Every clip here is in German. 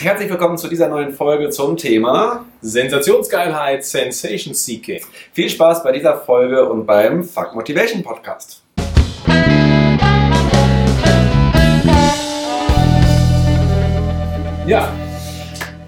Herzlich willkommen zu dieser neuen Folge zum Thema Sensationsgeilheit, Sensation Seeking. Viel Spaß bei dieser Folge und beim Fuck Motivation Podcast. Ja,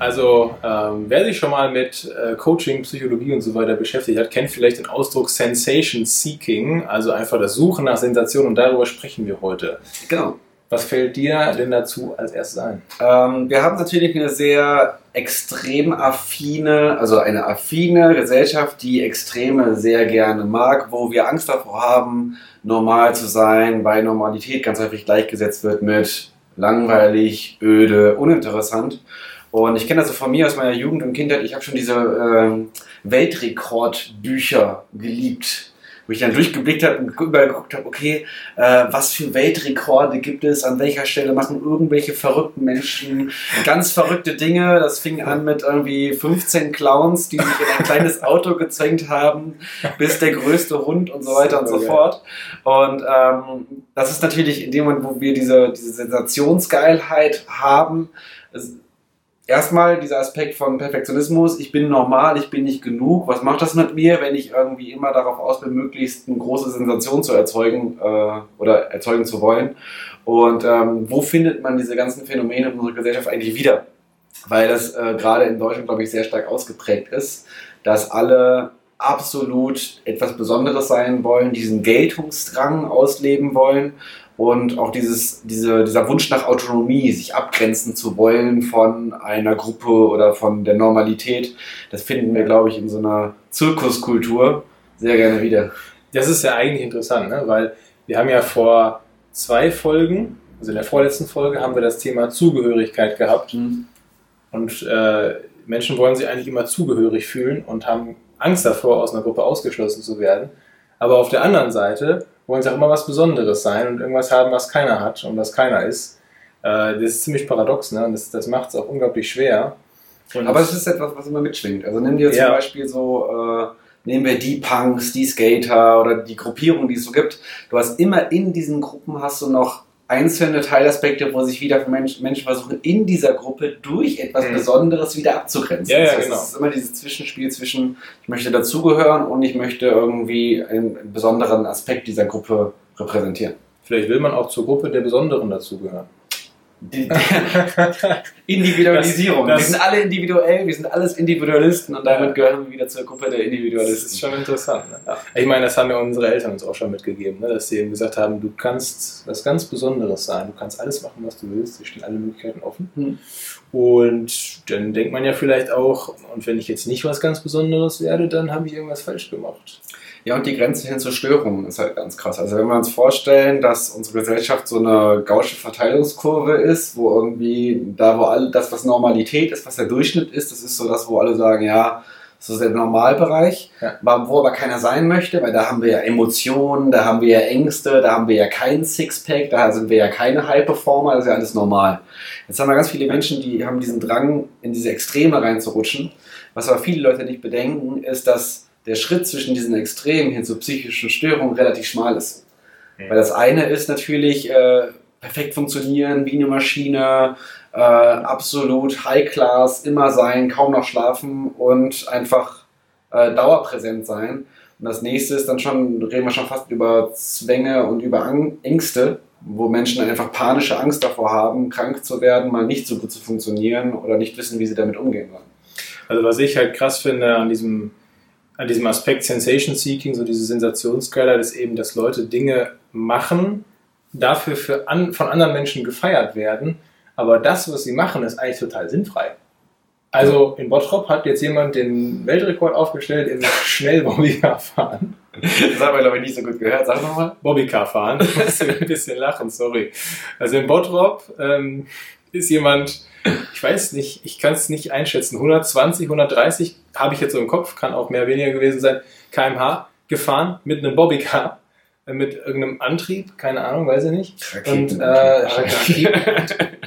also ähm, wer sich schon mal mit äh, Coaching, Psychologie und so weiter beschäftigt hat, kennt vielleicht den Ausdruck Sensation Seeking, also einfach das Suchen nach Sensation und darüber sprechen wir heute. Genau. Was fällt dir denn dazu als erstes ein? Ähm, wir haben natürlich eine sehr extrem affine, also eine affine Gesellschaft, die Extreme sehr gerne mag, wo wir Angst davor haben, normal zu sein, weil Normalität ganz häufig gleichgesetzt wird mit langweilig, öde, uninteressant. Und ich kenne das so von mir aus meiner Jugend und Kindheit. Ich habe schon diese ähm, Weltrekordbücher geliebt, wo ich dann durchgeblickt habe und überall geguckt habe, okay, äh, was für Weltrekorde gibt es, an welcher Stelle machen irgendwelche verrückten Menschen ganz verrückte Dinge. Das fing an mit irgendwie 15 Clowns, die sich in ein kleines Auto gezwängt haben, bis der größte Hund und so weiter und so fort. Und ähm, das ist natürlich in dem Moment, wo wir diese, diese Sensationsgeilheit haben, erstmal dieser Aspekt von Perfektionismus, ich bin normal, ich bin nicht genug. Was macht das mit mir, wenn ich irgendwie immer darauf aus bin, möglichst eine große Sensation zu erzeugen äh, oder erzeugen zu wollen? Und ähm, wo findet man diese ganzen Phänomene in unserer Gesellschaft eigentlich wieder? Weil das äh, gerade in Deutschland, glaube ich, sehr stark ausgeprägt ist, dass alle absolut etwas Besonderes sein wollen, diesen Geltungsdrang ausleben wollen und auch dieses, diese, dieser Wunsch nach Autonomie, sich abgrenzen zu wollen von einer Gruppe oder von der Normalität, das finden wir, glaube ich, in so einer Zirkuskultur sehr gerne wieder. Das ist ja eigentlich interessant, ne? weil wir haben ja vor zwei Folgen, also in der vorletzten Folge, haben wir das Thema Zugehörigkeit gehabt. Mhm. Und äh, Menschen wollen sich eigentlich immer zugehörig fühlen und haben Angst davor, aus einer Gruppe ausgeschlossen zu werden. Aber auf der anderen Seite wollen sie auch immer was Besonderes sein und irgendwas haben, was keiner hat und was keiner ist. Äh, das ist ziemlich paradox, ne? Und das, das macht es auch unglaublich schwer. Und Aber es ist etwas, was immer mitschwingt. Also dir zum Ja. Beispiel so, äh, nehmen wir die Punks, die Skater oder die Gruppierungen, die es so gibt. Du hast immer in diesen Gruppen hast du noch einzelne Teilaspekte, wo sich wieder Menschen, Menschen versuchen, in dieser Gruppe durch etwas Mhm. Besonderes wieder abzugrenzen. Ja, ja, das genau. Es ist immer dieses Zwischenspiel zwischen, ich möchte dazugehören und ich möchte irgendwie einen besonderen Aspekt dieser Gruppe repräsentieren. vielleicht will man auch zur Gruppe der Besonderen dazugehören. Die, Individualisierung. Das- wir sind alle individuell, wir sind alles Individualisten und damit gehören wir wieder zur Gruppe der Das Individualisten. ist schon interessant. Ne? Ja. Ich meine, das haben ja unsere Eltern uns auch schon mitgegeben, ne? dass sie eben gesagt haben, du kannst was ganz Besonderes sein, du kannst alles machen, was du willst, dir stehen alle Möglichkeiten offen. Hm. Und dann denkt man ja vielleicht auch, und wenn ich jetzt nicht was ganz Besonderes werde, dann habe ich irgendwas falsch gemacht. Ja, und die Grenze hin zur Störung ist halt ganz krass. Also wenn wir uns vorstellen, dass unsere Gesellschaft so eine gausche Verteilungskurve ist, wo irgendwie da, wo all das, was Normalität ist, was der Durchschnitt ist, das ist so das, wo alle sagen, ja, das ist der Normalbereich, Ja. wo aber keiner sein möchte, weil da haben wir ja Emotionen, da haben wir ja Ängste, da haben wir ja keinen Sixpack, da sind wir ja keine High-Performer, das ist ja alles normal. Jetzt haben wir ganz viele Menschen, die haben diesen Drang, in diese Extreme reinzurutschen. Was aber viele Leute nicht bedenken, ist, dass der Schritt zwischen diesen Extremen hin zu psychischen Störungen relativ schmal ist. Mhm. Weil das eine ist natürlich äh, perfekt funktionieren, wie eine Maschine, äh, absolut High-Class, immer sein, kaum noch schlafen und einfach äh, dauerpräsent sein. Und das nächste ist dann schon, reden wir schon fast über Zwänge und über Ang Ängste, wo Menschen einfach panische Angst davor haben, krank zu werden, mal nicht so gut zu funktionieren oder nicht wissen, wie sie damit umgehen sollen. Also was ich halt krass finde an diesem, an diesem Aspekt Sensation Seeking, so diese Sensationsgeilheit, ist eben, dass Leute Dinge machen, dafür für an, von anderen Menschen gefeiert werden, aber das, was sie machen, ist eigentlich total sinnfrei. Also in Bottrop hat jetzt jemand den Weltrekord aufgestellt im Schnell-Bobbycar fahren. Das haben wir, glaube ich, nicht so gut gehört. Sag nochmal. Bobbycar fahren. Ich muss ein bisschen lachen, sorry. Also in Bottrop ähm, ist jemand, ich weiß nicht, ich kann es nicht einschätzen, 120, 130 habe ich jetzt so im Kopf, kann auch mehr weniger gewesen sein, kmh gefahren mit einem Bobbycar, äh, mit irgendeinem Antrieb, keine Ahnung, weiß ich nicht. Und, äh.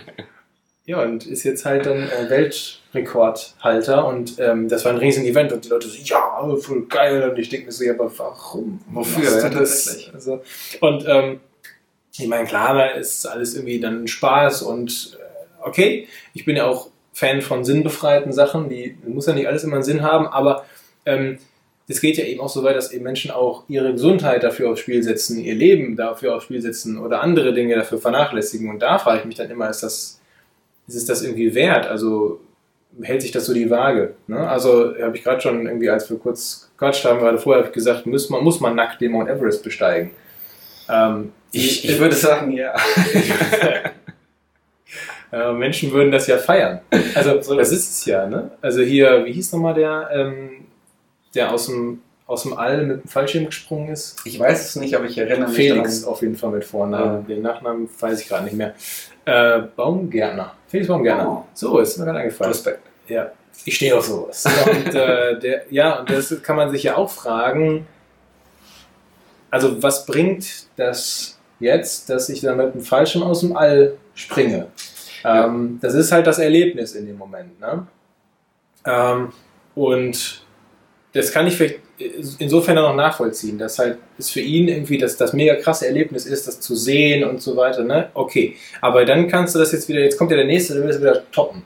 Ja, und ist jetzt halt dann äh, Weltrekordhalter und ähm, das war ein riesen Event und die Leute so, ja, voll geil und ich denke mir so, ja, aber warum? Wofür? Ja, das? Also, und ähm, ich meine, klar, da ist alles irgendwie dann Spaß und okay, ich bin ja auch Fan von sinnbefreiten Sachen. Die muss ja nicht alles immer einen Sinn haben, aber ähm, es geht ja eben auch so weit, dass eben Menschen auch ihre Gesundheit dafür aufs Spiel setzen, ihr Leben dafür aufs Spiel setzen oder andere Dinge dafür vernachlässigen. Und da frage ich mich dann immer, ist das, ist es das irgendwie wert? Also hält sich das so die Waage? Ne? Also habe ich gerade schon irgendwie, als wir kurz quatscht haben, gerade vorher gesagt, muss man, muss man nackt den Mount Everest besteigen? Ähm, ich, ich würde sagen, ja. äh, Menschen würden das ja feiern. Also das ist es ja, ne? Also hier, wie hieß nochmal der, ähm, der aus dem, aus dem All mit dem Fallschirm gesprungen ist? Ich weiß es nicht, aber ich erinnere mich Felix daran. auf jeden Fall mit Vornamen. Ja. Den Nachnamen weiß ich gerade nicht mehr. Äh, Baumgärtner. Felix Baumgärtner. Oh. So, ist mir gerade eingefallen. Respekt. Ja, ich stehe auf sowas. und, äh, der, ja, und das kann man sich ja auch fragen, also was bringt das jetzt, dass ich dann mit dem Fallschirm aus dem All springe? Ja. Ähm, das ist halt das Erlebnis in dem Moment. Ne? Ähm, und das kann ich vielleicht insofern auch noch nachvollziehen, dass halt es für ihn irgendwie das, das mega krasse Erlebnis ist, das zu sehen und so weiter. Ne? Okay, aber dann kannst du das jetzt wieder, jetzt kommt ja der nächste, der will das wieder toppen.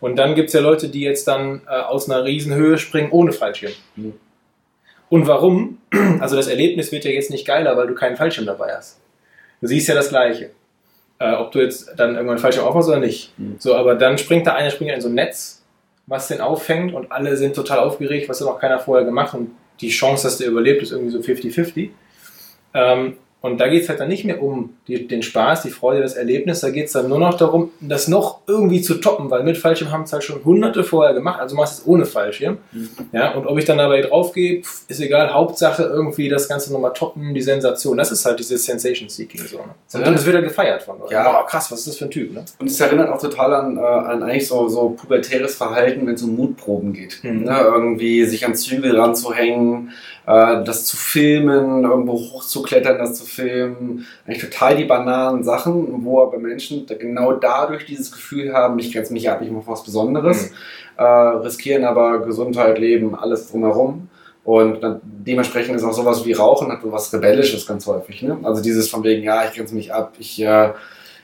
Und dann gibt es ja Leute, die jetzt dann äh, aus einer Riesenhöhe springen ohne Fallschirm. Mhm. Und warum? Also das Erlebnis wird ja jetzt nicht geiler, weil du keinen Fallschirm dabei hast. Du siehst ja das Gleiche. Äh, ob du jetzt dann irgendwann Fallschirm aufmachst oder nicht. Mhm. So, aber dann springt da einer springt in so ein Netz, was den auffängt und alle sind total aufgeregt, was hat noch keiner vorher gemacht und die Chance, dass der überlebt, ist irgendwie so 50-50. Ähm, und da geht es halt dann nicht mehr um die, den Spaß, die Freude, das Erlebnis. Da geht es dann nur noch darum, das noch irgendwie zu toppen, weil mit Fallschirm haben es halt schon hunderte vorher gemacht, also machst du es ohne Fallschirm. Mhm. Ja, und ob ich dann dabei draufgehe, ist egal. Hauptsache irgendwie das Ganze nochmal toppen, die Sensation. Das ist halt dieses Sensation Seeking. So, ne? Und dann ist wieder gefeiert von Leuten. Ja, oh, krass, was ist das für ein Typ? Ne? Und es erinnert auch total an, äh, an eigentlich so, so pubertäres Verhalten, wenn es um Mutproben geht. Mhm. Ne? Irgendwie sich an Zügel ranzuhängen äh, das zu filmen, irgendwo hochzuklettern, das zu filmen, eigentlich total die banalen Sachen, wo aber Menschen genau dadurch dieses Gefühl haben, ich grenze mich ab, ich mache was Besonderes, mhm. äh, riskieren aber Gesundheit, Leben, alles drumherum. Und dann, dementsprechend ist auch sowas wie Rauchen hat so was Rebellisches ganz häufig. Ne? Also dieses von wegen, ja, ich grenze mich ab, ich äh,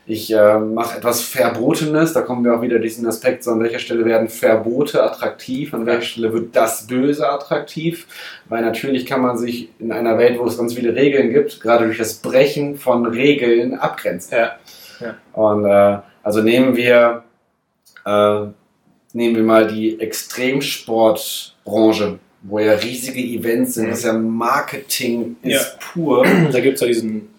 ich äh, mache etwas Verbotenes, da kommen wir auch wieder diesen Aspekt, so an welcher Stelle werden Verbote attraktiv, an welcher Stelle wird das Böse attraktiv, weil natürlich kann man sich in einer Welt, wo es ganz viele Regeln gibt, gerade durch das Brechen von Regeln abgrenzen. Ja. ja. Und äh, also nehmen wir, äh, nehmen wir mal die Extremsportbranche, wo ja riesige Events sind, das ist ja Marketing ist ja. pur. Da gibt es ja diesen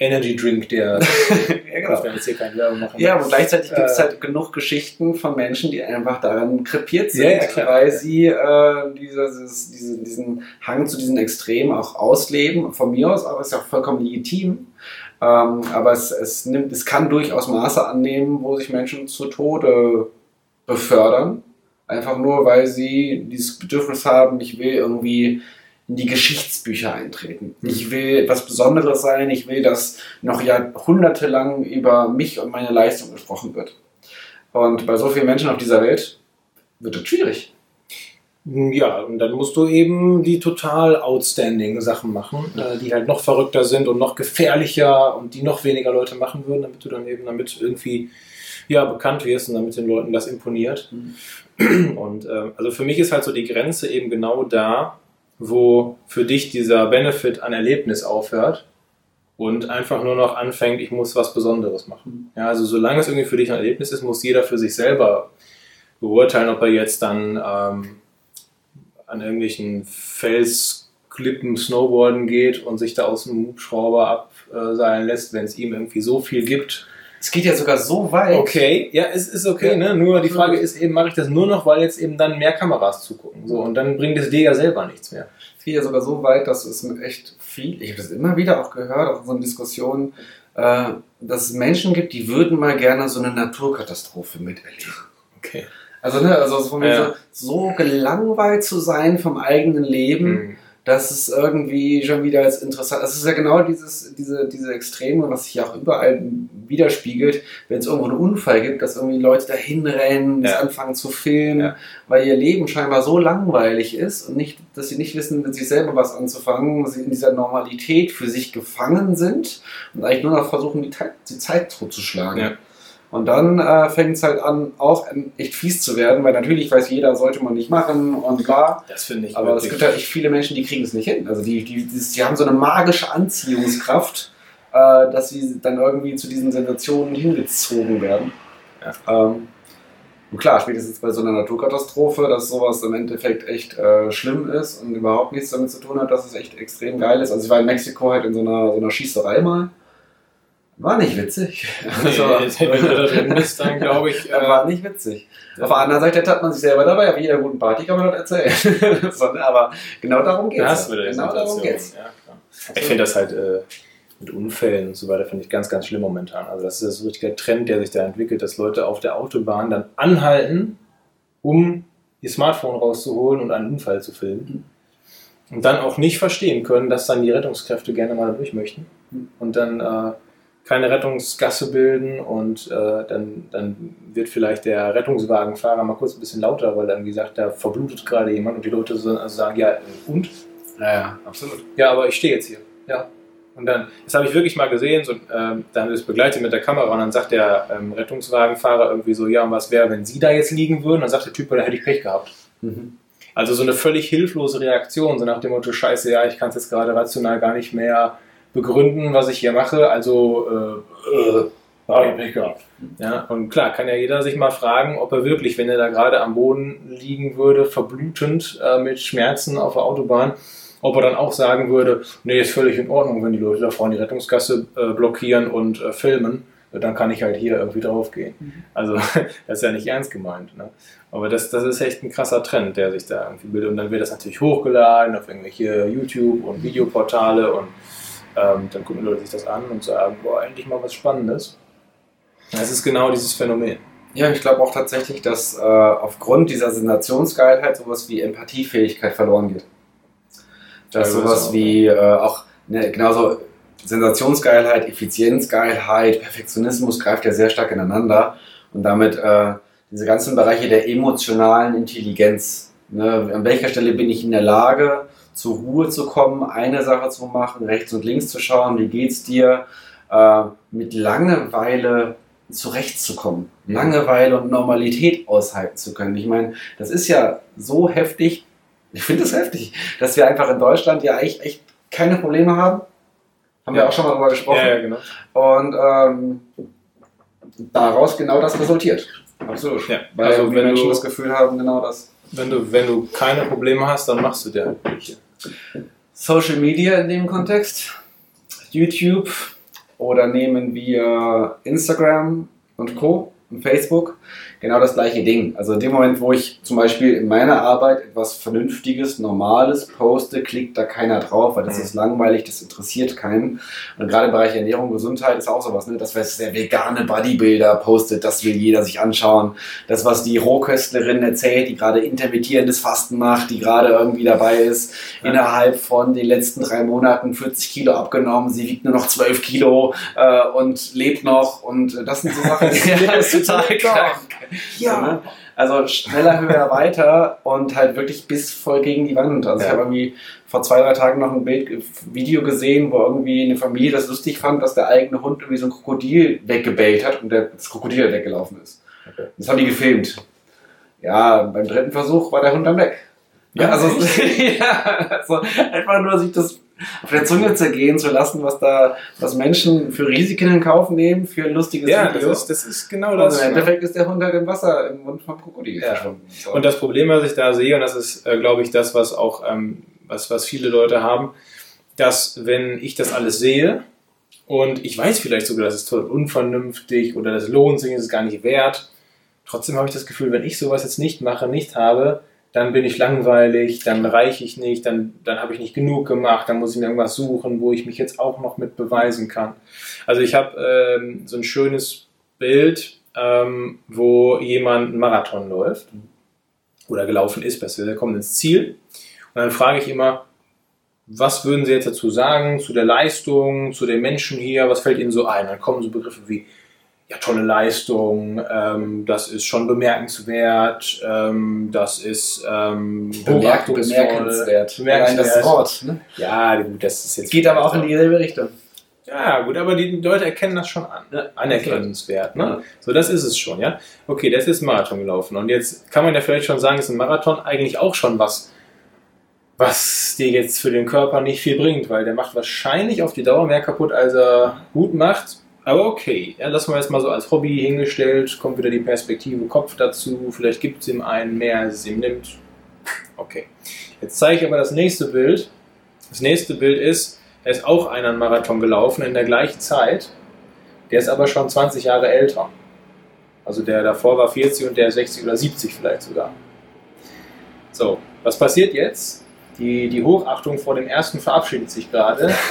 Energy Drink, der ja, genau. jetzt hier keine Werbung machen. Ja, aber gleichzeitig gibt es äh, halt genug Geschichten von Menschen, die einfach daran krepiert sind, ja, ja, weil sie äh, dieses, diesen, diesen Hang zu diesen Extremen auch ausleben. Von mir aus aber ist ja auch vollkommen legitim. Ähm, aber es, es, nimmt, es kann durchaus Maße annehmen, wo sich Menschen zu Tode befördern. Einfach nur, weil sie dieses Bedürfnis haben, ich will irgendwie in die Geschichtsbücher eintreten. Mhm. Ich will etwas Besonderes sein, ich will, dass noch jahrhundertelang über mich und meine Leistung gesprochen wird. Und bei so vielen Menschen auf dieser Welt wird das schwierig. Ja, und dann musst du eben die total outstanding Sachen machen, äh, die halt noch verrückter sind und noch gefährlicher und die noch weniger Leute machen würden, damit du dann eben damit irgendwie ja, bekannt wirst und damit den Leuten das imponiert. Mhm. Und äh, also für mich ist halt so die Grenze eben genau da, wo für dich dieser Benefit an Erlebnis aufhört und einfach nur noch anfängt, ich muss was Besonderes machen. Ja, also solange es irgendwie für dich ein Erlebnis ist, muss jeder für sich selber beurteilen, ob er jetzt dann ähm, an irgendwelchen Felsklippen Snowboarden geht und sich da aus dem Hubschrauber abseilen lässt, wenn es ihm irgendwie so viel gibt, es geht ja sogar so weit. Okay, ja, es ist okay, ja. ne? Nur die Frage ist eben, mache ich das nur noch, weil jetzt eben dann mehr Kameras zugucken. So, und dann bringt es dir ja selber nichts mehr. Es geht ja sogar so weit, dass es mit echt viel, ich habe das immer wieder auch gehört, auch in so Diskussionen, äh, dass es Menschen gibt, die würden mal gerne so eine Naturkatastrophe miterleben. Okay. Also, ne, also so, ja. so, gelangweilt zu sein vom eigenen Leben. Mhm dass es irgendwie schon wieder als interessant ist. Es ist ja genau dieses, diese, diese Extreme, was sich auch überall widerspiegelt, wenn es irgendwo einen Unfall gibt, dass irgendwie Leute dahin rennen, ja. anfangen zu filmen, ja. weil ihr Leben scheinbar so langweilig ist und nicht, dass sie nicht wissen, mit sich selber was anzufangen, dass sie in dieser Normalität für sich gefangen sind und eigentlich nur noch versuchen, die, die Zeit totzuschlagen. Ja. Und dann äh, fängt es halt an, auch echt fies zu werden, weil natürlich weiß jeder, sollte man nicht machen und bla. Das finde ich Aber es gibt halt echt viele Menschen, die kriegen es nicht hin. Also die, die, die, die haben so eine magische Anziehungskraft, äh, dass sie dann irgendwie zu diesen Sensationen hingezogen werden. Ähm, und klar, spätestens bei so einer Naturkatastrophe, dass sowas im Endeffekt echt äh, schlimm ist und überhaupt nichts damit zu tun hat, dass es echt extrem geil ist. Also ich war in Mexiko halt in so einer, so einer Schießerei mal. War nicht witzig. Also, wenn du da drin bist, dann glaube ich. äh, war nicht witzig. Auf der anderen Seite hat man sich selber dabei, auf jeder guten Party kann man das erzählen. so, ne, aber genau darum geht Da es. die Genau darum geht's. Ja, klar. Ich finde das halt äh, mit Unfällen und so weiter, finde ich ganz, ganz schlimm momentan. Also das ist so ein richtiger Trend, der sich da entwickelt, dass Leute auf der Autobahn dann anhalten, um ihr Smartphone rauszuholen und einen Unfall zu filmen. Und dann auch nicht verstehen können, dass dann die Rettungskräfte gerne mal durch möchten. Und dann äh, keine Rettungsgasse bilden und äh, dann, dann wird vielleicht der Rettungswagenfahrer mal kurz ein bisschen lauter, weil er irgendwie sagt, da verblutet gerade jemand und die Leute so- also sagen, ja, und? Ja, ja, absolut. Ja, aber ich stehe jetzt hier. Ja. Und dann, das habe ich wirklich mal gesehen, so, ähm, dann ist begleitet mit der Kamera und dann sagt der ähm, Rettungswagenfahrer irgendwie so, ja, und was wäre, wenn Sie da jetzt liegen würden? Dann sagt der Typ, da hätte ich Pech gehabt. Mhm. Also so eine völlig hilflose Reaktion, so nach dem Motto, scheiße, ja, ich kann es jetzt gerade rational gar nicht mehr begründen, was ich hier mache, also äh, äh, da hab ich Pech gehabt. Ja, und klar, kann ja jeder sich mal fragen, ob er wirklich, wenn er da gerade am Boden liegen würde, verblutend äh, mit Schmerzen auf der Autobahn, ob er dann auch sagen würde, nee, ist völlig in Ordnung, wenn die Leute da vorne die Rettungsgasse äh, blockieren und äh, filmen, dann kann ich halt hier irgendwie draufgehen. Also das ist ja nicht ernst gemeint. Ne? Aber das, das ist echt ein krasser Trend, der sich da irgendwie bildet. Und dann wird das natürlich hochgeladen auf irgendwelche YouTube- und Videoportale und ähm, dann gucken Leute sich das an und sagen, boah, endlich mal was Spannendes. Das ist genau dieses Phänomen. Ja, ich glaube auch tatsächlich, dass äh, aufgrund dieser Sensationsgeilheit sowas wie Empathiefähigkeit verloren geht. Dass Teilweise sowas auch, wie äh, auch ne, genauso Sensationsgeilheit, Effizienzgeilheit, Perfektionismus greift ja sehr stark ineinander und damit äh, diese ganzen Bereiche der emotionalen Intelligenz. Ne, an welcher Stelle bin ich in der Lage, zur Ruhe zu kommen, eine Sache zu machen, rechts und links zu schauen, wie geht's dir, äh, mit Langeweile zurechtzukommen, Mhm. Langeweile und Normalität aushalten zu können. Ich meine, das ist ja so heftig, ich finde es heftig, dass wir einfach in Deutschland ja echt, echt keine Probleme haben. Haben wir Ja. auch schon mal drüber gesprochen. Ja, ja, genau. Und ähm, daraus genau das resultiert. Absolut. Ja, Weil also also, wenn Menschen du- das Gefühl haben, genau das. Wenn du, wenn du keine Probleme hast, dann machst du dir halt welche. Social Media in dem Kontext, YouTube oder nehmen wir Instagram und Co. und Facebook, genau das gleiche Ding. Also in dem Moment, wo ich zum Beispiel in meiner Arbeit etwas Vernünftiges, Normales poste, klickt da keiner drauf, weil das Mhm. ist langweilig, das interessiert keinen. Und gerade im Bereich Ernährung, Gesundheit ist auch sowas, ne? Das, was der vegane Bodybuilder postet, das will jeder sich anschauen. Das, was die Rohköstlerin erzählt, die gerade intermittierendes Fasten macht, die gerade irgendwie dabei ist, Ja. innerhalb von den letzten drei Monaten 40 Kilo abgenommen, sie wiegt nur noch 12 Kilo äh, und lebt noch und äh, das sind so Sachen, ja, ist total krank. So, ne? Also schneller, höher, weiter und halt wirklich bis voll gegen die Wand. Also ich Ja. habe irgendwie vor zwei, drei Tagen noch ein Bild, Video gesehen, wo irgendwie eine Familie das lustig fand, dass der eigene Hund irgendwie so ein Krokodil weggebellt hat und der, das Krokodil halt weggelaufen ist. Okay. Das haben die gefilmt. Ja, beim dritten Versuch war der Hund dann weg. Ja, Ja, also, ja, also einfach nur sich das auf der Zunge zergehen zu lassen, was da, was Menschen für Risiken in Kauf nehmen, für ein lustiges Ja, das Video. ist, das ist genau und das. im ne? Endeffekt ist der Hund halt im Wasser im Mund vom Krokodil Ja. verschwunden. So. Und das Problem, was ich da sehe, und das ist, äh, glaube ich, das, was auch, ähm, was, was viele Leute haben, dass wenn ich das alles sehe und ich weiß vielleicht sogar, das ist total unvernünftig oder das lohnt sich, ist es gar nicht wert, trotzdem habe ich das Gefühl, wenn ich sowas jetzt nicht mache, nicht habe, dann bin ich langweilig, dann reiche ich nicht, dann, dann habe ich nicht genug gemacht, dann muss ich mir irgendwas suchen, wo ich mich jetzt auch noch mit beweisen kann. Also ich habe ähm, so ein schönes Bild, ähm, wo jemand einen Marathon läuft oder gelaufen ist, besser, der kommt ins Ziel und dann frage ich immer, was würden Sie jetzt dazu sagen, zu der Leistung, zu den Menschen hier, was fällt Ihnen so ein? Dann kommen so Begriffe wie, ja, tolle Leistung, ähm, das ist schon bemerkenswert, ähm, das ist ähm, bemerkenswert. bemerkenswert. Allein das Wort. Ne? Ja, gut, das ist jetzt. Geht aber auch in dieselbe Richtung. Ja, gut, aber die Leute erkennen das schon an. Ja. Anerkennenswert, ne? Ja. So, das ist es schon, ja. Okay, der ist Marathon gelaufen. Und jetzt kann man ja vielleicht schon sagen, ist ein Marathon eigentlich auch schon was, was dir jetzt für den Körper nicht viel bringt, weil der macht wahrscheinlich auf die Dauer mehr kaputt, als er gut macht. Aber okay, ja, lassen wir jetzt mal so als Hobby hingestellt, kommt wieder die Perspektive Kopf dazu, vielleicht gibt es ihm einen mehr, als es ihm nimmt. Okay. Jetzt zeige ich aber das nächste Bild. Das nächste Bild ist, er ist auch einer einen Marathon gelaufen in der gleichen Zeit. Der ist aber schon 20 Jahre älter. Also der davor war 40 und der 60 oder 70 vielleicht sogar. So, was passiert jetzt? Die, die Hochachtung vor dem ersten verabschiedet sich gerade.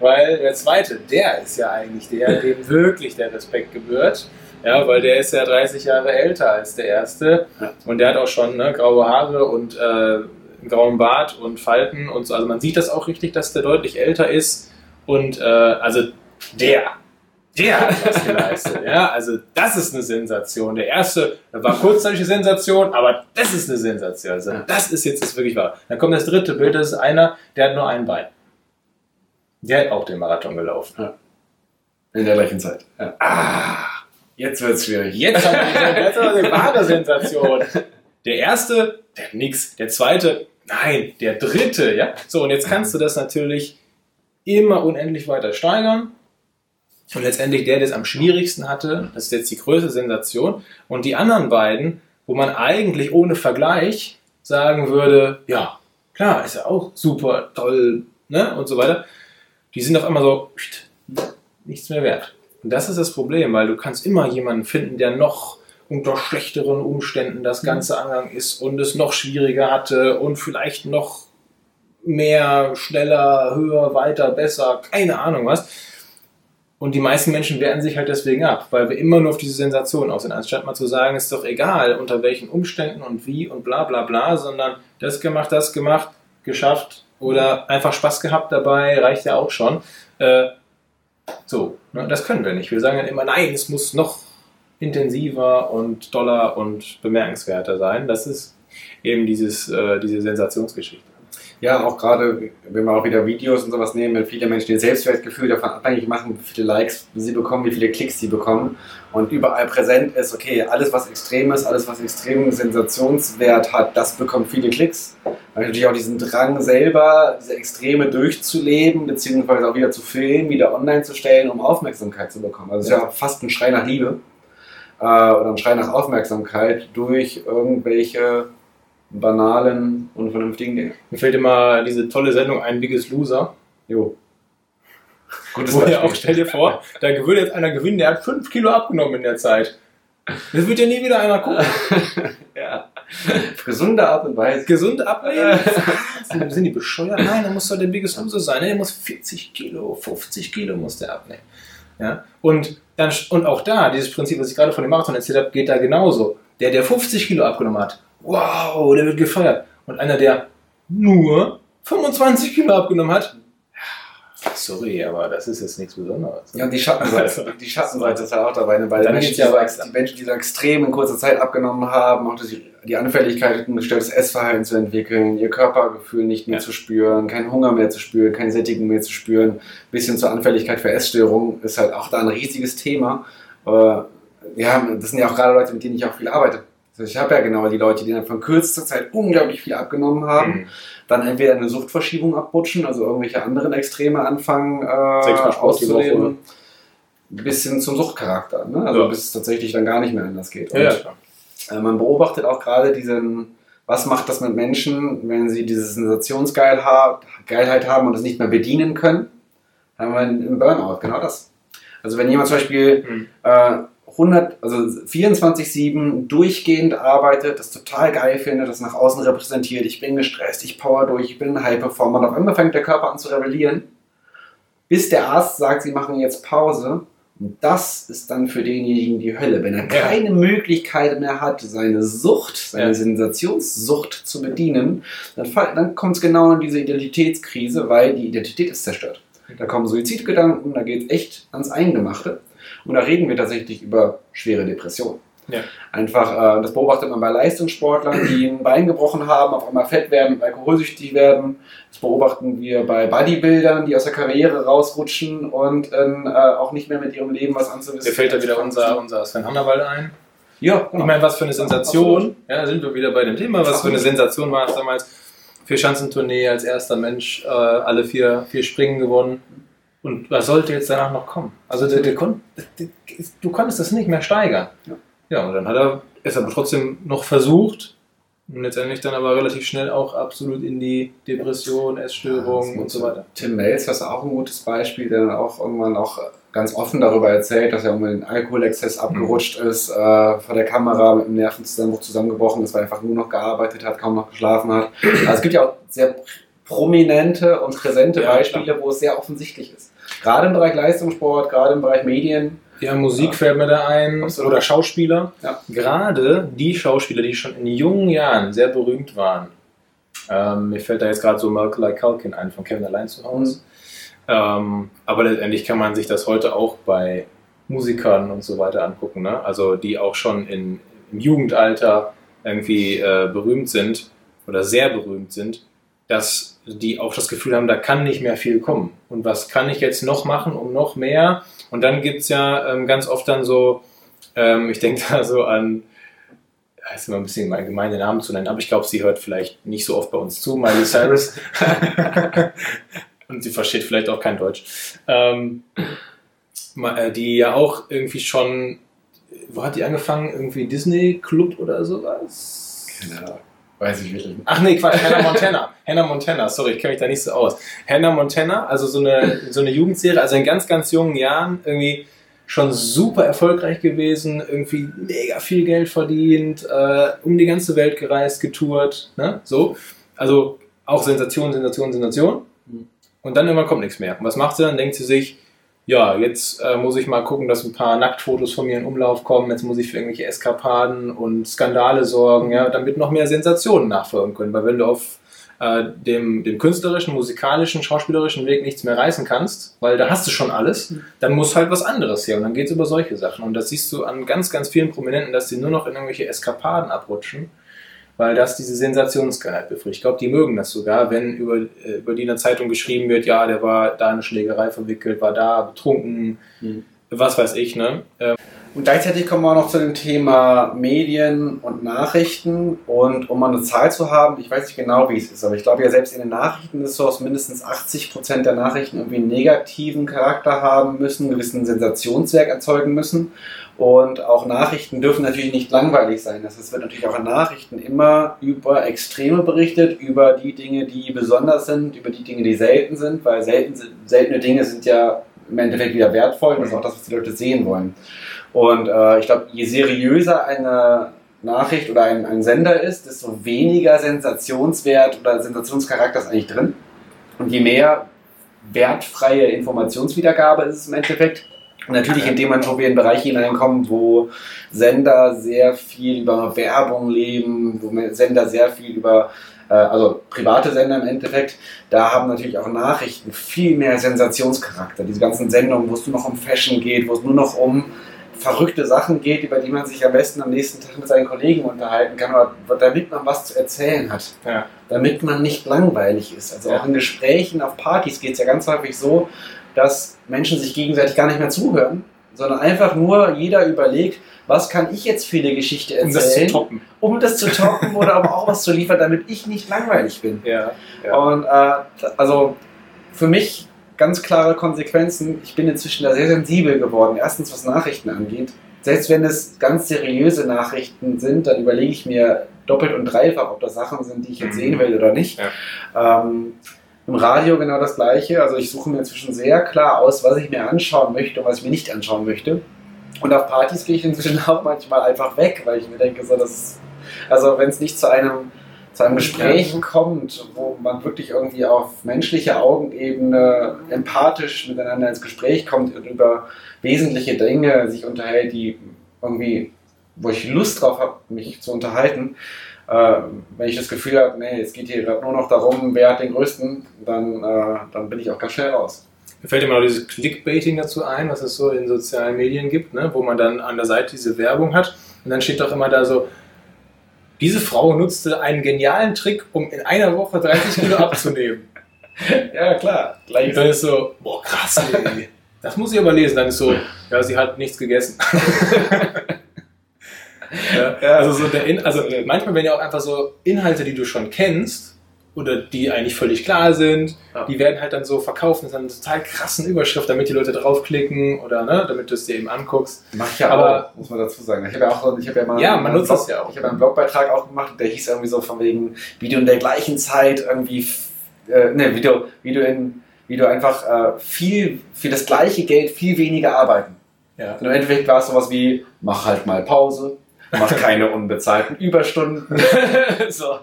Weil der zweite, der ist ja eigentlich der, dem wirklich der Respekt gebührt. Ja, weil der ist ja 30 Jahre älter als der erste. Und der hat auch schon ne, graue Haare und äh, einen grauen Bart und Falten und so. Also man sieht das auch richtig, dass der deutlich älter ist. Und äh, also der, der hat was geleistet. ja, also das ist eine Sensation. Der erste war kurzzeitig eine Sensation, aber das ist eine Sensation. Also das ist jetzt das wirklich wahr. Dann kommt das dritte Bild, das ist einer, der hat nur ein Bein. Der hat auch den Marathon gelaufen. In der gleichen Zeit. Ja. Ah, jetzt wird's schwierig. Jetzt haben wir die, jetzt haben wir die wahre Sensation. Der erste, der hat nix. Der zweite, nein. Der dritte, ja. So, und jetzt kannst du das natürlich immer unendlich weiter steigern. Und letztendlich der, der es am schwierigsten hatte, das ist jetzt die größte Sensation. Und die anderen beiden, wo man eigentlich ohne Vergleich sagen würde, ja, klar, ist ja auch super, toll, ne, und so weiter, die sind auf einmal so, nichts mehr wert. Und das ist das Problem, weil du kannst immer jemanden finden, der noch unter schlechteren Umständen das Ganze angegangen ist und es noch schwieriger hatte und vielleicht noch mehr, schneller, höher, weiter, besser, keine Ahnung was. Und die meisten Menschen wehren sich halt deswegen ab, weil wir immer nur auf diese Sensation aus sind, anstatt mal zu sagen, ist doch egal, unter welchen Umständen und wie und bla bla bla, sondern das gemacht, das gemacht, geschafft oder einfach Spaß gehabt dabei, reicht ja auch schon. Äh, so, ne, das können wir nicht. Wir sagen dann immer, nein, es muss noch intensiver und doller und bemerkenswerter sein. Das ist eben dieses, äh, diese Sensationsgeschichte. Ja, auch gerade, wenn wir auch wieder Videos und sowas nehmen, wenn viele Menschen ihr Selbstwertgefühl davon abhängig machen, wie viele Likes sie bekommen, wie viele Klicks sie bekommen und überall präsent ist, okay, alles was extrem ist, alles was extremen Sensationswert hat, das bekommt viele Klicks. Weil natürlich auch diesen Drang selber, diese Extreme durchzuleben, beziehungsweise auch wieder zu filmen, wieder online zu stellen, um Aufmerksamkeit zu bekommen. Also es ist ja fast ein Schrei nach Liebe äh, oder ein Schrei nach Aufmerksamkeit durch irgendwelche banalen, unvernünftigen Dinge. Mir fällt immer diese tolle Sendung ein, Biggest Loser. Jo. Gutes Wo ja auch, stell dir vor, da würde jetzt einer gewinnen, der hat 5 Kilo abgenommen in der Zeit. Das wird ja nie wieder einer gucken. ja. Auf gesunde Art und Weise. Gesund abnehmen? Sind sind die bescheuert? Nein, da muss doch der Biggest Loser sein. Der muss 40 Kilo, 50 Kilo muss der abnehmen. Ja? Und, dann, und auch da, dieses Prinzip, was ich gerade von dem Marathon erzählt habe, geht da genauso. Der, der 50 Kilo abgenommen hat, wow, der wird gefeiert. Und einer, der nur 25 Kilo abgenommen hat, sorry, aber das ist jetzt nichts Besonderes. Ja, und die Schattenseite, die Schattenseite ist halt auch dabei, ne? weil die Menschen, die, ja so, weiter. die Menschen, die so extrem in kurzer Zeit abgenommen haben, auch die, die Anfälligkeit, ein gestörtes Essverhalten zu entwickeln, ihr Körpergefühl nicht mehr Ja. zu spüren, keinen Hunger mehr zu spüren, keine Sättigung mehr zu spüren, bis hin zur Anfälligkeit für Essstörungen, ist halt auch da ein riesiges Thema. Ja, das sind ja auch gerade Leute, mit denen ich auch viel arbeite. Also ich habe ja genau die Leute, die dann von kürzester Zeit unglaublich viel abgenommen haben, Mhm. dann entweder eine Suchtverschiebung abrutschen, also irgendwelche anderen Extreme anfangen äh, auszuleben, bis hin zum Suchtcharakter. Ne? Also Ja. bis es tatsächlich dann gar nicht mehr anders geht. Ja, ja, Und, klar. äh, man beobachtet auch gerade diesen, was macht das mit Menschen, wenn sie diese Sensationsgeilheit haben und es nicht mehr bedienen können, haben wir einen Burnout, genau das. Also wenn jemand zum Beispiel Mhm. äh, 100, also 24-7 durchgehend arbeitet, das total geil findet, das nach außen repräsentiert, ich bin gestresst, ich power durch, ich bin ein High-Performer und auf einmal fängt der Körper an zu rebellieren, bis der Arzt sagt, sie machen jetzt Pause. Und das ist dann für denjenigen die Hölle. Wenn er keine Möglichkeit mehr hat, seine Sucht, seine. Sensationssucht zu bedienen, dann, dann kommt es genau in diese Identitätskrise, weil die Identität ist zerstört. Da kommen Suizidgedanken, da geht es echt ans Eingemachte. Und da reden wir tatsächlich über schwere Depressionen. Ja. Einfach, äh, das beobachtet man bei Leistungssportlern, die ein Bein gebrochen haben, auf einmal fett werden, alkoholsüchtig werden. Das beobachten wir bei Bodybuildern, die aus der Karriere rausrutschen und äh, auch nicht mehr mit ihrem Leben was anzuwissen. Mir fällt da wieder unser, unser Sven Hannawald ein. Ja, genau. Ich meine, was für eine Sensation, ja, sind wir wieder bei dem Thema, was für eine Sensation war es damals. Vier Schanzentournee als erster Mensch, äh, alle vier, vier Springen gewonnen. Und was sollte jetzt danach noch kommen? Also der, der, der, du konntest das nicht mehr steigern. Ja. ja, und dann hat er es aber trotzdem noch versucht und letztendlich dann aber relativ schnell auch absolut in die Depression, Essstörungen ja, und so weiter. Tim Melz, das ist auch ein gutes Beispiel, der dann auch irgendwann auch ganz offen darüber erzählt, dass er um den Alkoholexzess mhm. abgerutscht mhm. ist, äh, vor der Kamera mit einem Nervenzusammenbruch zusammengebrochen ist, weil er einfach nur noch gearbeitet hat, kaum noch geschlafen hat. Also es gibt ja auch sehr prominente und präsente ja, Beispiele, klar. wo es sehr offensichtlich ist. Gerade im Bereich Leistungssport, gerade im Bereich Medien. Ja, Musik fällt mir da ein. Absolut. Oder Schauspieler. Ja. Gerade die Schauspieler, die schon in jungen Jahren sehr berühmt waren. Ähm, mir fällt da jetzt gerade so Macaulay Culkin ein von Kevin Allein zu Hause. Mhm. Ähm, aber letztendlich kann man sich das heute auch bei Musikern und so weiter angucken. Ne? Also die auch schon in, im Jugendalter irgendwie äh, berühmt sind oder sehr berühmt sind, dass die auch das Gefühl haben, da kann nicht mehr viel kommen. Und was kann ich jetzt noch machen, um noch mehr? Und dann gibt es ja ähm, ganz oft dann so, ähm, ich denke da so an, ist immer ein bisschen mal gemeine Namen zu nennen, aber ich glaube, sie hört vielleicht nicht so oft bei uns zu, Miley Cyrus. Und sie versteht vielleicht auch kein Deutsch. Ähm, äh, die ja auch irgendwie schon, wo hat die angefangen? Irgendwie Disney Club oder sowas? Genau. Weiß ich wirklich nicht. Ach nee, Quatsch, Hannah Montana. Hannah Montana, sorry, ich kenne mich da nicht so aus. Hannah Montana, also so eine, so eine Jugendserie, also in ganz, ganz jungen Jahren irgendwie schon super erfolgreich gewesen, irgendwie mega viel Geld verdient, äh, um die ganze Welt gereist, getourt, ne? So. Also auch Sensation, Sensation, Sensation. Und dann immer kommt nichts mehr. Und was macht sie dann? Denkt sie sich, ja, jetzt äh, muss ich mal gucken, dass ein paar Nacktfotos von mir in Umlauf kommen. Jetzt muss ich für irgendwelche Eskapaden und Skandale sorgen, ja, damit noch mehr Sensationen nachfolgen können. Weil wenn du auf äh, dem, dem künstlerischen, musikalischen, schauspielerischen Weg nichts mehr reißen kannst, weil da hast du schon alles, dann muss halt was anderes her. Und dann geht es über solche Sachen. Und das siehst du an ganz, ganz vielen Prominenten, dass sie nur noch in irgendwelche Eskapaden abrutschen weil das diese Sensationsgehalt befriedigt. Ich glaube, die mögen das sogar, wenn über, äh, über die in der Zeitung geschrieben wird, ja, der war da in eine Schlägerei verwickelt, war da betrunken, mhm. was weiß ich. Ne? Und gleichzeitig kommen wir auch noch zu dem Thema Medien und Nachrichten. Und um mal eine Zahl zu haben, ich weiß nicht genau, wie es ist, aber ich glaube ja selbst in den Nachrichten ist es so, dass mindestens 80 Prozent der Nachrichten irgendwie einen negativen Charakter haben müssen, einen gewissen Sensationswerk erzeugen müssen. Und auch Nachrichten dürfen natürlich nicht langweilig sein. Das heißt, es wird natürlich auch in Nachrichten immer über Extreme berichtet, über die Dinge, die besonders sind, über die Dinge, die selten sind, weil selten, seltene Dinge sind ja im Endeffekt wieder wertvoll und das ist auch das, was die Leute sehen wollen. Und äh, ich glaube, je seriöser eine Nachricht oder ein, ein Sender ist, desto weniger Sensationswert oder Sensationscharakter ist eigentlich drin. Und je mehr wertfreie Informationswiedergabe ist es im Endeffekt, Natürlich in dem Moment, wo wir in Bereiche hineinkommen, wo Sender sehr viel über Werbung leben, wo Sender sehr viel über, äh, also private Sender im Endeffekt, da haben natürlich auch Nachrichten viel mehr Sensationscharakter. Diese ganzen Sendungen, wo es nur noch um Fashion geht, wo es nur noch um verrückte Sachen geht, über die man sich am besten am nächsten Tag mit seinen Kollegen unterhalten kann, damit man was zu erzählen hat. Ja. Damit man nicht langweilig ist. Also ja. auch in Gesprächen auf Partys geht es ja ganz häufig so, dass Menschen sich gegenseitig gar nicht mehr zuhören, sondern einfach nur jeder überlegt, was kann ich jetzt für eine Geschichte erzählen, um das zu toppen, um das zu toppen oder aber auch was zu liefern, damit ich nicht langweilig bin. Ja, ja. Und äh, also für mich ganz klare Konsequenzen. Ich bin inzwischen da sehr sensibel geworden. Erstens, was Nachrichten angeht. Selbst wenn es ganz seriöse Nachrichten sind, dann überlege ich mir doppelt und dreifach, ob das Sachen sind, die ich jetzt mhm. sehen will oder nicht. Ja. Ähm, im Radio genau das Gleiche. Also ich suche mir inzwischen sehr klar aus, was ich mir anschauen möchte und was ich mir nicht anschauen möchte. Und auf Partys gehe ich inzwischen auch manchmal einfach weg, weil ich mir denke, so dass, also wenn es nicht zu einem, zu einem Gespräch ja. kommt, wo man wirklich irgendwie auf menschlicher Augenebene empathisch miteinander ins Gespräch kommt und über wesentliche Dinge sich unterhält, die irgendwie, wo ich Lust drauf habe, mich zu unterhalten, äh, wenn ich das Gefühl habe, nee, es geht hier nur noch darum, wer hat den größten, dann, äh, dann bin ich auch ganz schnell raus. Mir fällt immer noch dieses Clickbaiting dazu ein, was es so in sozialen Medien gibt, ne? wo man dann an der Seite diese Werbung hat Und dann steht doch immer da so, diese Frau nutzte einen genialen Trick, um in einer Woche 30 Kilo abzunehmen. Ja, klar. Und dann ist so, boah, krass, ey. Das muss ich aber lesen. Dann ist so, ja, sie hat nichts gegessen. ja, also so der In also manchmal werden ja auch einfach so Inhalte, die du schon kennst oder die eigentlich völlig klar sind, Ja. die werden halt dann so verkauft mit einer total krassen Überschrift, damit die Leute draufklicken oder ne, damit du es dir eben anguckst. Mach ich ja Aber- auch, muss man dazu sagen. Ich habe ja auch ich habe ja mal Ja, man einen nutzt Blog, das ja auch. Ich habe einen Blogbeitrag auch gemacht, der hieß irgendwie so von wegen, wie du in der gleichen Zeit irgendwie, äh, ne, wie du, wie du in, wie du einfach äh, viel für das gleiche Geld viel weniger arbeiten. Ja. Und im Endeffekt war es sowas wie, mach halt mal Pause, mach keine unbezahlten Überstunden, so,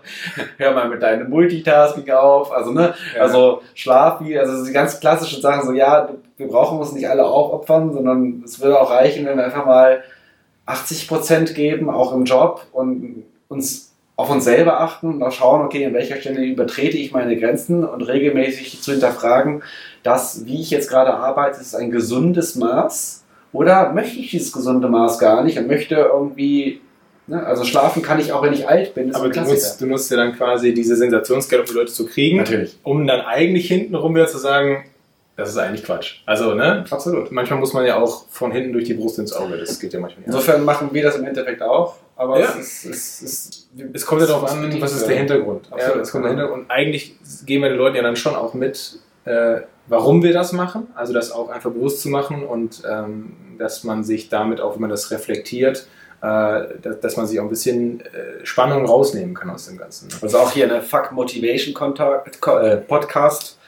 hör mal mit deinem Multitasking auf, also ne, Ja. also schlaf wie, also die ganz klassischen Sachen, so ja, wir brauchen uns nicht alle aufopfern, sondern es würde auch reichen, wenn wir einfach mal 80% geben, auch im Job und uns auf uns selber achten und auch schauen, okay, an welcher Stelle übertrete ich meine Grenzen und regelmäßig zu hinterfragen, dass, wie ich jetzt gerade arbeite, ist ein gesundes Maß oder möchte ich dieses gesunde Maß gar nicht und möchte irgendwie, ne, also schlafen kann ich auch, wenn ich alt bin, Aber du nutzt, du nutzt ja dann quasi diese Sensationsgeld, um die Leute zu kriegen, Natürlich. um dann eigentlich hintenrum wieder zu sagen, das ist eigentlich Quatsch. Also, ne? Absolut. Manchmal muss man ja auch von hinten durch die Brust ins Auge. Das geht ja manchmal nicht. Insofern machen wir das im Endeffekt auch, aber Ja. es ist, es ist, Es kommt ja darauf an, was ist der Hintergrund. Ja, Absolut. es kommt der Hintergrund. Und eigentlich geben wir den Leuten ja dann schon auch mit, äh, warum wir das machen. Also das auch einfach bewusst zu machen und ähm, dass man sich damit auch, wenn man das reflektiert, äh, dass, man sich auch ein bisschen äh, Spannung rausnehmen kann aus dem Ganzen. Also auch hier eine Fuck Motivation äh, Podcast.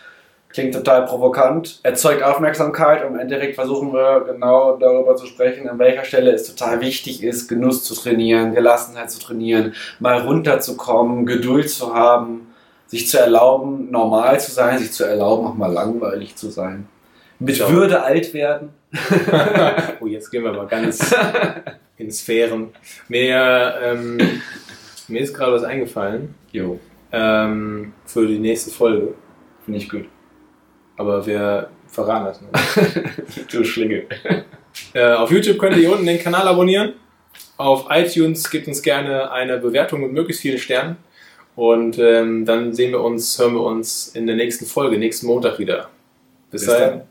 Klingt total provokant, erzeugt Aufmerksamkeit und im Endeffekt versuchen wir genau darüber zu sprechen, an welcher Stelle es total wichtig ist, Genuss zu trainieren, Gelassenheit zu trainieren, mal runterzukommen, Geduld zu haben, sich zu erlauben, normal zu sein, sich zu erlauben, auch mal langweilig zu sein. Mit Ja. Würde alt werden. oh, jetzt gehen wir mal ganz in Sphären. Mir, ähm, mir ist gerade was eingefallen Jo, ähm, für die nächste Folge. finde ich gut. Aber wir verraten das nicht. Du Schlinge. Äh, auf YouTube könnt ihr hier unten den Kanal abonnieren. Auf iTunes gebt uns gerne eine Bewertung mit möglichst vielen Sternen. Und ähm, dann sehen wir uns, hören wir uns in der nächsten Folge, nächsten Montag wieder. Bis, Bis dahin. dann.